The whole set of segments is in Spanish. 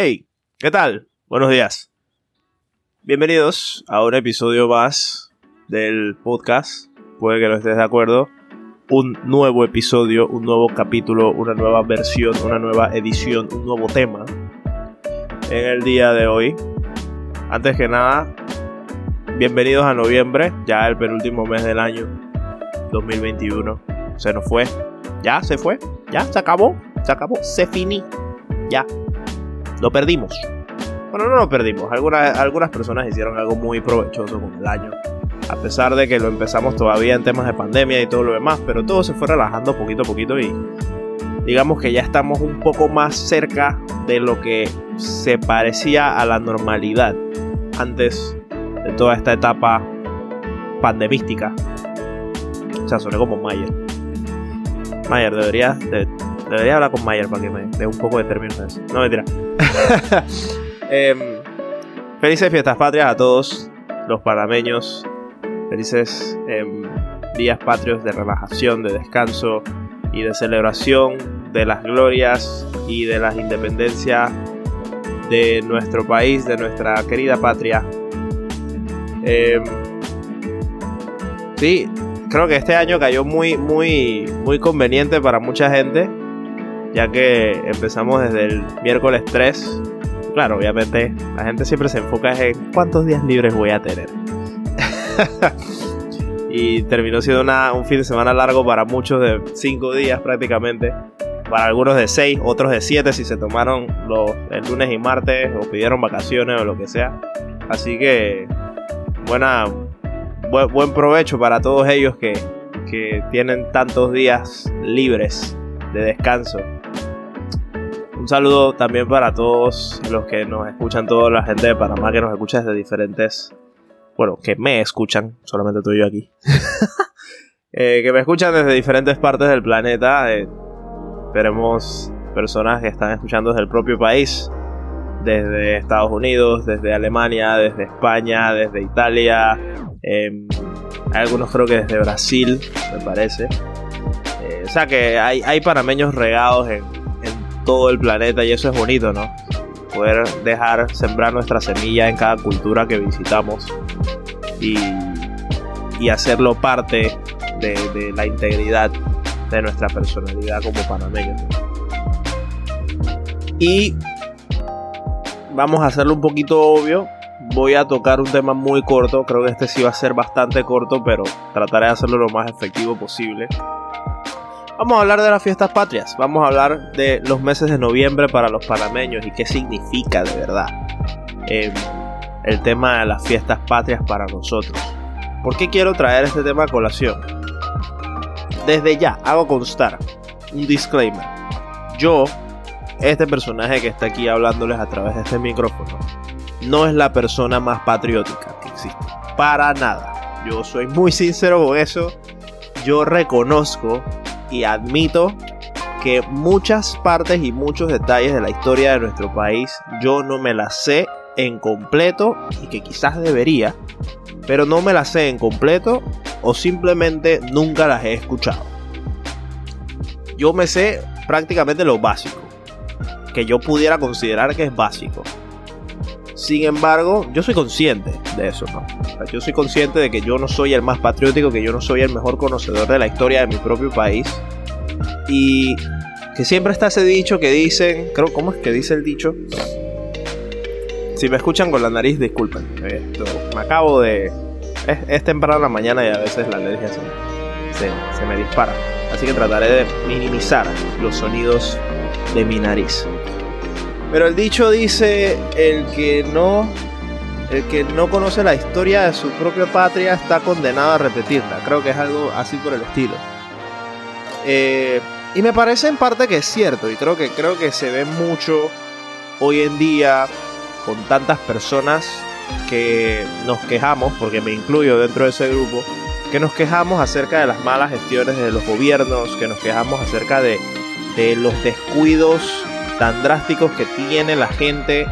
Hey, ¿qué tal? Buenos días. Bienvenidos a un episodio más del podcast. Puede que no estés de acuerdo. Un nuevo episodio, un nuevo capítulo, una nueva versión, una nueva edición, un nuevo tema en el día de hoy. Antes que nada, bienvenidos a noviembre, ya el penúltimo mes del año 2021. Se nos fue. Ya se fue. Ya se acabó. Se acabó. Se finí. Ya. Lo perdimos. Bueno, no lo perdimos. Algunas, algunas personas hicieron algo muy provechoso con el año. A pesar de que lo empezamos todavía en temas de pandemia y todo lo demás. Pero todo se fue relajando poquito a poquito y digamos que ya estamos un poco más cerca de lo que se parecía a la normalidad antes de toda esta etapa pandemística. O sea, suena como Mayer. Mayer, debería, debería hablar con Mayer para que me dé un poco de términos No, mentira. Em, felices fiestas patrias a todos los panameños. Felices em, días patrios de relajación, de descanso y de celebración de las glorias y de las independencias de nuestro país, de nuestra querida patria. Em, sí, creo que este año cayó muy, muy, muy conveniente para mucha gente, ya que empezamos desde el miércoles 3 claro, obviamente la gente siempre se enfoca en cuántos días libres voy a tener. y terminó siendo un fin de semana largo para muchos de 5 días prácticamente. Para algunos de 6, otros de 7 si se tomaron los, el lunes y martes o pidieron vacaciones o lo que sea. Así que buena, buen, provecho para todos ellos que, que tienen tantos días libres de descanso un saludo también para todos los que nos escuchan, toda la gente de Panamá que nos escucha desde diferentes. Bueno, que me escuchan, solamente tú y yo aquí. Eh, que me escuchan desde diferentes partes del planeta. Eh, esperemos personas que están escuchando desde el propio país, desde Estados Unidos, desde Alemania, desde España, desde Italia. Hay algunos creo que desde Brasil, me parece. Eh, o sea que hay, hay panameños regados en, todo el planeta y eso es bonito, ¿no? Poder dejar sembrar nuestra semilla en cada cultura que visitamos y, y hacerlo parte de, la integridad de nuestra personalidad como panameños. Y vamos a hacerlo un poquito obvio. Voy a tocar un tema muy corto. Creo que este sí va a ser bastante corto, pero trataré de hacerlo lo más efectivo posible. Vamos a hablar de las fiestas patrias, vamos a hablar de los meses de noviembre para los panameños y qué significa de verdad em, el tema de las fiestas patrias para nosotros. ¿Por qué quiero traer este tema a colación? Desde ya hago constar un disclaimer. Yo, este personaje que está aquí hablándoles a través de este micrófono, no es la persona más patriótica que existe. Para nada. Yo soy muy sincero con eso. Yo reconozco y admito que muchas partes y muchos detalles de la historia de nuestro país yo no me las sé en completo y que quizás debería, pero no me las sé en completo o simplemente nunca las he escuchado. Yo me sé prácticamente lo básico, que yo pudiera considerar que es básico. Sin embargo, yo soy consciente de eso, ¿no? yo soy consciente de que yo no soy el más patriótico, que yo no soy el mejor conocedor de la historia de mi propio país. Y que siempre está ese dicho que dicen, creo, ¿cómo es que dice el dicho? Si me escuchan con la nariz, disculpen. Esto, me acabo de... Es, temprano la mañana y a veces la alergia se, se me dispara. Así que trataré de minimizar los sonidos de mi nariz. Pero el dicho dice, el que no el que no conoce la historia de su propia patria está condenado a repetirla. Creo que es algo así por el estilo. Eh, y me parece en parte que es cierto. Y creo que, creo que se ve mucho hoy en día con tantas personas que nos quejamos, porque me incluyo dentro de ese grupo, que nos quejamos acerca de las malas gestiones de los gobiernos, que nos quejamos acerca de, de los descuidos tan drásticos que tiene la gente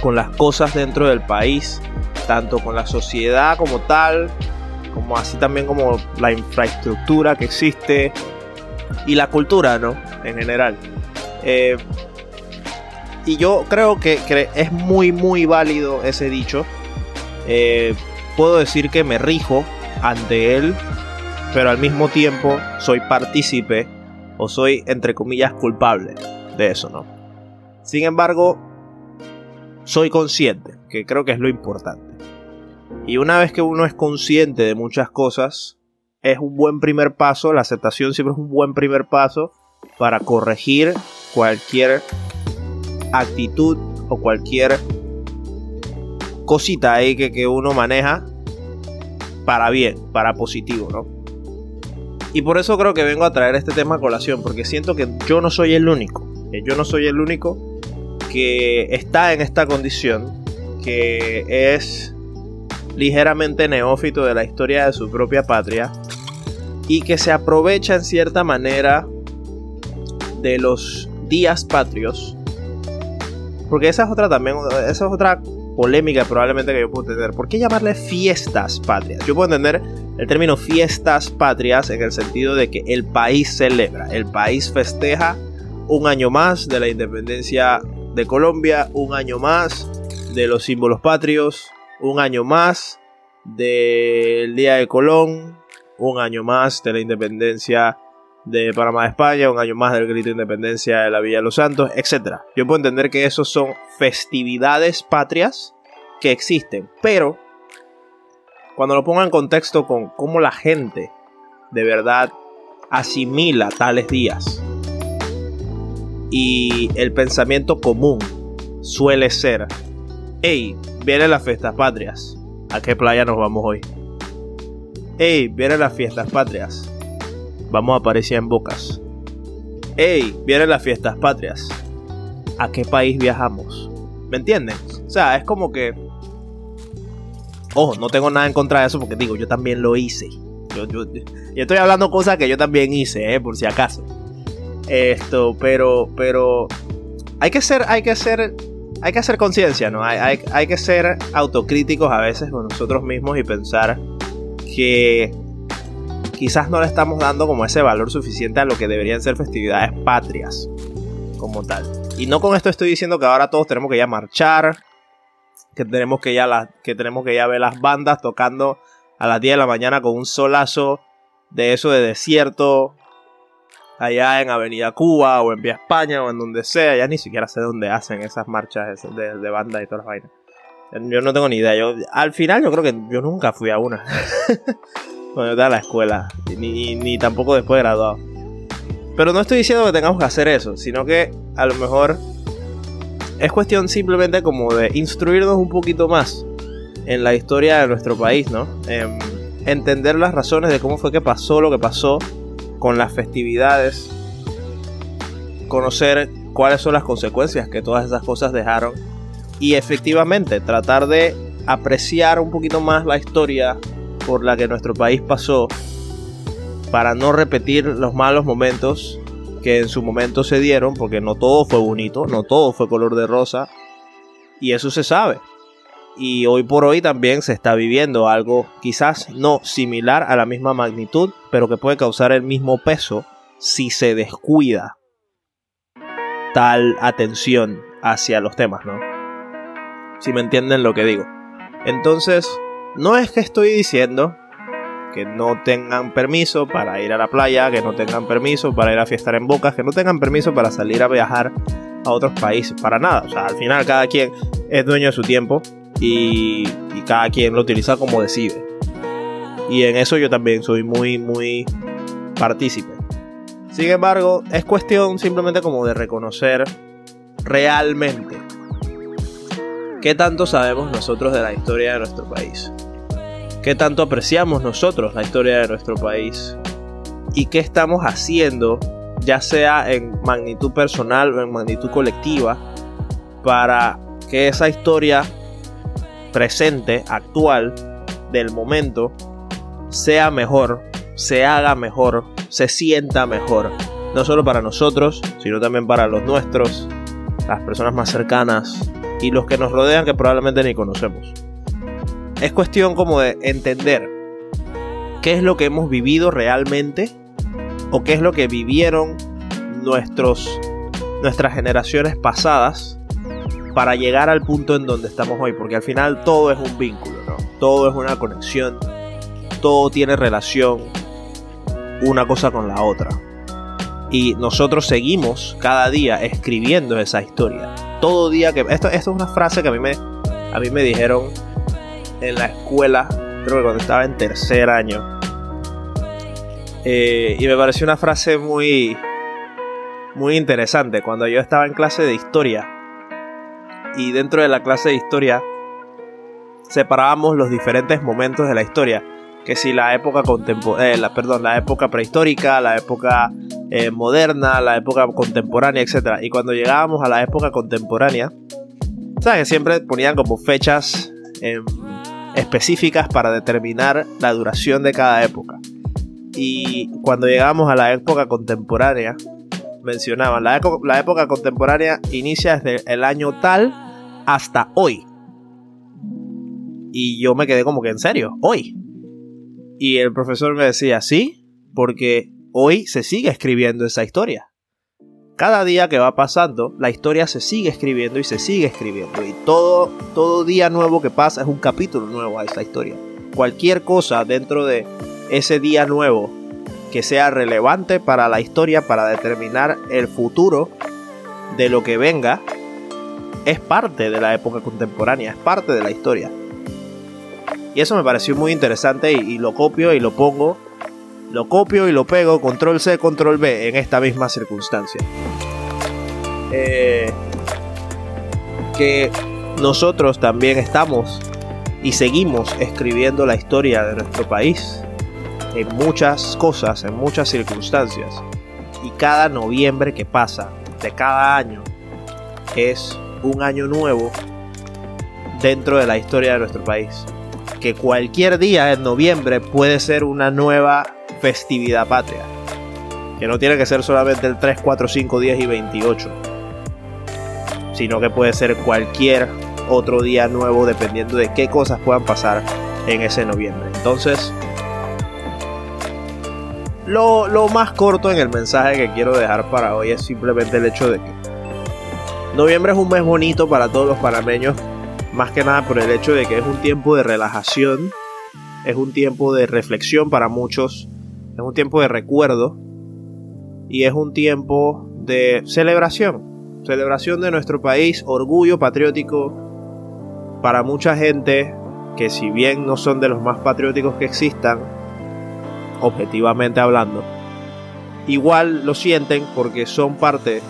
con las cosas dentro del país, tanto con la sociedad como tal, como así también como la infraestructura que existe y la cultura, ¿no? En general. Eh, y yo creo que, es muy, muy válido ese dicho. Eh, puedo decir que me rijo ante él, pero al mismo tiempo soy partícipe o soy, entre comillas, culpable de eso, ¿no? Sin embargo, soy consciente, que creo que es lo importante. Y una vez que uno es consciente de muchas cosas, es un buen primer paso, la aceptación siempre es un buen primer paso para corregir cualquier actitud o cualquier cosita ahí que, que uno maneja para bien, para positivo, ¿no? Y por eso creo que vengo a traer este tema a colación, porque siento que yo no soy el único, yo no soy el único que está en esta condición, que es ligeramente neófito de la historia de su propia patria y que se aprovecha en cierta manera de los días patrios. Porque esa es otra también, esa es otra polémica probablemente que yo puedo entender. ¿Por qué llamarle fiestas patrias? Yo puedo entender el término fiestas patrias en el sentido de que el país celebra, el país festeja un año más de la independencia de Colombia, un año más de los símbolos patrios, un año más del Día de Colón, un año más de la independencia de Panamá de España, un año más del grito de independencia de la Villa de los Santos, etc. Yo puedo entender que esos son festividades patrias que existen, pero cuando lo pongo en contexto con cómo la gente de verdad asimila tales días y el pensamiento común suele ser, hey, vienen las fiestas patrias, ¿a qué playa nos vamos hoy? Hey, vienen las fiestas patrias, vamos a aparecer en Bocas. Hey, vienen las fiestas patrias, ¿a qué país viajamos? ¿Me entienden? O sea, es como que... Ojo, no tengo nada en contra de eso porque digo, yo también lo hice. Yo, yo, estoy hablando cosas que yo también hice, eh, por si acaso. Esto, pero, pero hay que ser, hay que ser, hay que hacer conciencia, ¿no? Hay, que ser autocríticos a veces con nosotros mismos y pensar que quizás no le estamos dando como ese valor suficiente a lo que deberían ser festividades patrias como tal. Y no con esto estoy diciendo que ahora todos tenemos que ya marchar, que tenemos que ya, que tenemos que ya ver las bandas tocando a las 10 de la mañana con un solazo de eso de desierto allá en Avenida Cuba o en Vía España o en donde sea, ya ni siquiera sé dónde hacen esas marchas de, de banda y todas las vainas. Yo no tengo ni idea. Yo, al final yo creo que yo nunca fui a una. cuando estaba en la escuela. Ni, ni tampoco después de graduado. Pero no estoy diciendo que tengamos que hacer eso, sino que a lo mejor es cuestión simplemente como de instruirnos un poquito más en la historia de nuestro país, ¿no? entender las razones de cómo fue que pasó lo que pasó con las festividades, conocer cuáles son las consecuencias que todas esas cosas dejaron y efectivamente tratar de apreciar un poquito más la historia por la que nuestro país pasó para no repetir los malos momentos que en su momento se dieron, porque no todo fue bonito, no todo fue color de rosa, y eso se sabe. Y hoy por hoy también se está viviendo algo quizás no similar a la misma magnitud, pero que puede causar el mismo peso si se descuida tal atención hacia los temas, ¿no? Si me entienden lo que digo. Entonces, no es que estoy diciendo que no tengan permiso para ir a la playa, que no tengan permiso para ir a fiestar en bocas, que no tengan permiso para salir a viajar a otros países, para nada. O sea, al final cada quien es dueño de su tiempo y, cada quien lo utiliza como decide. Y en eso yo también soy muy, muy partícipe. Sin embargo, es cuestión simplemente como de reconocer realmente qué tanto sabemos nosotros de la historia de nuestro país. Qué tanto apreciamos nosotros la historia de nuestro país. Y qué estamos haciendo, ya sea en magnitud personal o en magnitud colectiva, para que esa historia presente, actual, del momento, sea mejor, se haga mejor, se sienta mejor. No solo para nosotros, sino también para los nuestros, las personas más cercanas y los que nos rodean que probablemente ni conocemos. Es cuestión como de entender qué es lo que hemos vivido realmente o qué es lo que vivieron nuestros, nuestras generaciones pasadas para llegar al punto en donde estamos hoy, porque al final todo es un vínculo, ¿no? Todo es una conexión, todo tiene relación una cosa con la otra. Y nosotros seguimos cada día escribiendo esa historia. Todo día que... Esto, esto es una frase que a mí me, a mí me dijeron en la escuela, creo que cuando estaba en tercer año. Eh, y me pareció una frase muy, muy interesante. Cuando yo estaba en clase de historia, y dentro de la clase de historia separábamos los diferentes momentos de la historia que si la época contemporánea, eh, perdón, la época prehistórica, la época eh, moderna, la época contemporánea, etc. Y cuando llegábamos a la época contemporánea, sabes siempre ponían como fechas em, específicas para determinar la duración de cada época. Y cuando llegamos a la época contemporánea, mencionaban, la, la época contemporánea inicia desde el año tal hasta hoy. Y yo me quedé como que en serio, hoy. Y el profesor me decía, sí, porque hoy se sigue escribiendo esa historia. Cada día que va pasando, la historia se sigue escribiendo y se sigue escribiendo. Y todo, todo día nuevo que pasa es un capítulo nuevo a esa historia. Cualquier cosa dentro de ese día nuevo que sea relevante para la historia, para determinar el futuro de lo que venga, es parte de la época contemporánea, es parte de la historia. Y eso me pareció muy interesante y, lo copio y lo pongo, lo copio y lo pego, control C, control B en esta misma circunstancia. Eh, que nosotros también estamos y seguimos escribiendo la historia de nuestro país en muchas cosas, en muchas circunstancias. Y cada noviembre que pasa de cada año es un año nuevo dentro de la historia de nuestro país que cualquier día en noviembre puede ser una nueva festividad patria. Que no tiene que ser solamente el 3, 4, 5, 10 y 28. Sino que puede ser cualquier otro día nuevo dependiendo de qué cosas puedan pasar en ese noviembre. Entonces, lo, lo, más corto en el mensaje que quiero dejar para hoy es simplemente el hecho de que noviembre es un mes bonito para todos los panameños más que nada por el hecho de que es un tiempo de relajación, es un tiempo de reflexión para muchos, es un tiempo de recuerdo y es un tiempo de celebración, celebración de nuestro país, orgullo patriótico para mucha gente que si bien no son de los más patrióticos que existan, objetivamente hablando, igual lo sienten porque son parte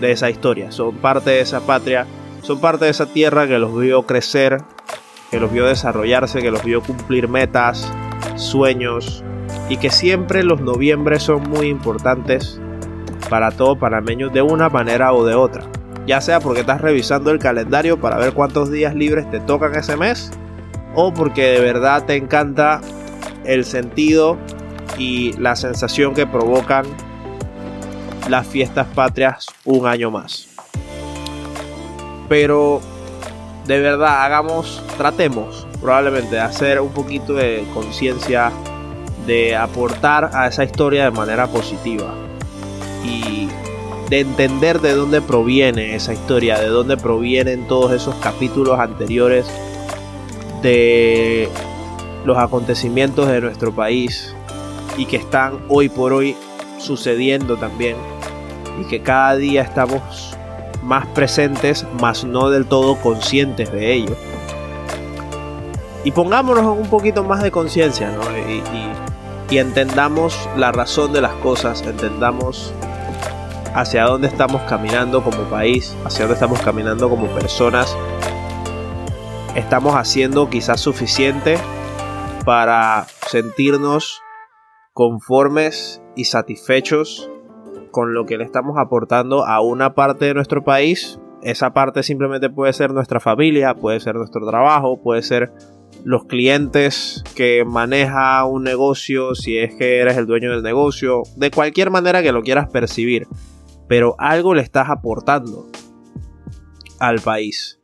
de esa historia, son parte de esa patria son parte de esa tierra que los vio crecer, que los vio desarrollarse, que los vio cumplir metas, sueños y que siempre los noviembres son muy importantes para todo panameño de una manera o de otra. Ya sea porque estás revisando el calendario para ver cuántos días libres te tocan ese mes o porque de verdad te encanta el sentido y la sensación que provocan las fiestas patrias un año más. Pero de verdad, hagamos, tratemos probablemente de hacer un poquito de conciencia, de aportar a esa historia de manera positiva y de entender de dónde proviene esa historia, de dónde provienen todos esos capítulos anteriores de los acontecimientos de nuestro país y que están hoy por hoy sucediendo también y que cada día estamos más presentes, más no del todo conscientes de ello. Y pongámonos un poquito más de conciencia, ¿no? Y, y entendamos la razón de las cosas, entendamos hacia dónde estamos caminando como país, hacia dónde estamos caminando como personas. Estamos haciendo quizás suficiente para sentirnos conformes y satisfechos con lo que le estamos aportando a una parte de nuestro país. Esa parte simplemente puede ser nuestra familia, puede ser nuestro trabajo, puede ser los clientes que maneja un negocio, si es que eres el dueño del negocio, de cualquier manera que lo quieras percibir. Pero algo le estás aportando al país.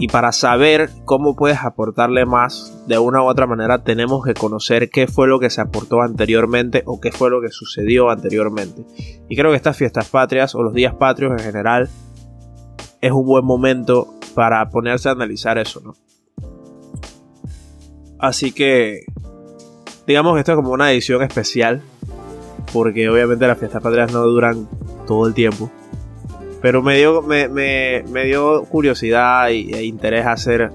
Y para saber cómo puedes aportarle más de una u otra manera, tenemos que conocer qué fue lo que se aportó anteriormente o qué fue lo que sucedió anteriormente. Y creo que estas fiestas patrias o los días patrios en general es un buen momento para ponerse a analizar eso, ¿no? Así que, digamos que esto es como una edición especial, porque obviamente las fiestas patrias no duran todo el tiempo. Pero me dio, me, dio curiosidad e interés hacer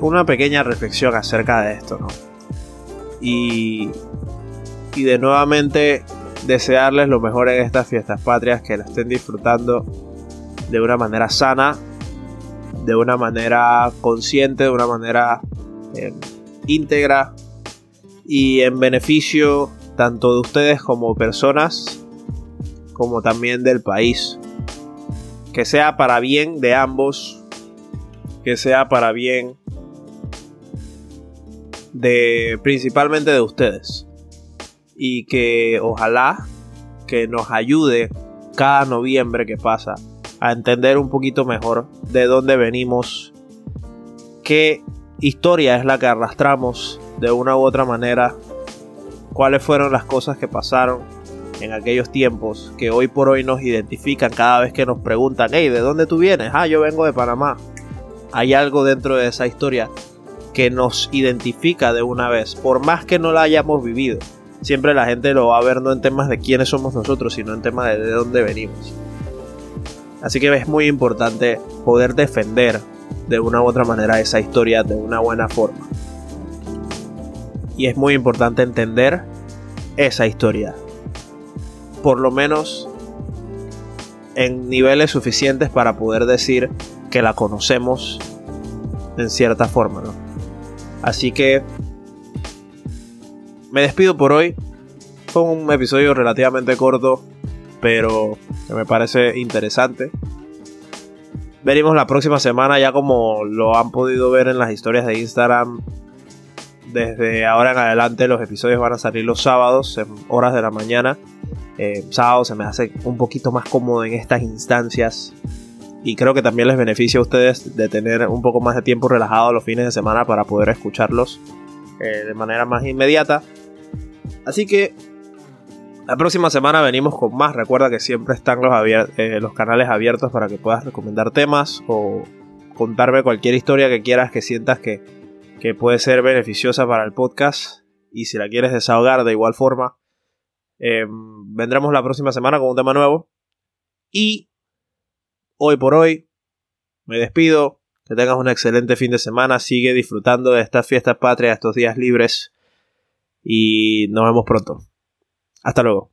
una pequeña reflexión acerca de esto, ¿no? Y, y de nuevamente desearles lo mejor en estas fiestas patrias, que la estén disfrutando de una manera sana, de una manera consciente, de una manera eh, íntegra y en beneficio tanto de ustedes como personas, como también del país. Que sea para bien de ambos, que sea para bien de principalmente de ustedes. Y que ojalá que nos ayude cada noviembre que pasa a entender un poquito mejor de dónde venimos, qué historia es la que arrastramos de una u otra manera, cuáles fueron las cosas que pasaron en aquellos tiempos que hoy por hoy nos identifican cada vez que nos preguntan, hey, ¿de dónde tú vienes? Ah, yo vengo de Panamá. Hay algo dentro de esa historia que nos identifica de una vez, por más que no la hayamos vivido siempre la gente lo va a ver no en temas de quiénes somos nosotros, sino en temas de, de dónde venimos. Así que es muy importante poder defender de una u otra manera esa historia de una buena forma. Y es muy importante entender esa historia. Por lo menos en niveles suficientes para poder decir que la conocemos en cierta forma, Así que me despido por hoy. Fue un episodio relativamente corto, pero que me parece interesante. Venimos la próxima semana, ya como lo han podido ver en las historias de Instagram. Desde ahora en adelante los episodios van a salir los sábados, en horas de la mañana. Eh, se me hace un poquito más cómodo en estas instancias. Y creo que también les beneficia a ustedes de tener un poco más de tiempo relajado los fines de semana para poder escucharlos eh, de manera más inmediata. Así que la próxima semana venimos con más. Recuerda que siempre están los, eh, los canales abiertos para que puedas recomendar temas o contarme cualquier historia que quieras que sientas que, que puede ser beneficiosa para el podcast. Y si la quieres desahogar de igual forma, em, vendremos la próxima semana con un tema nuevo. Y hoy por hoy me despido. Que tengas un excelente fin de semana. Sigue disfrutando de estas fiestas patrias, estos días libres y nos vemos pronto. Hasta luego.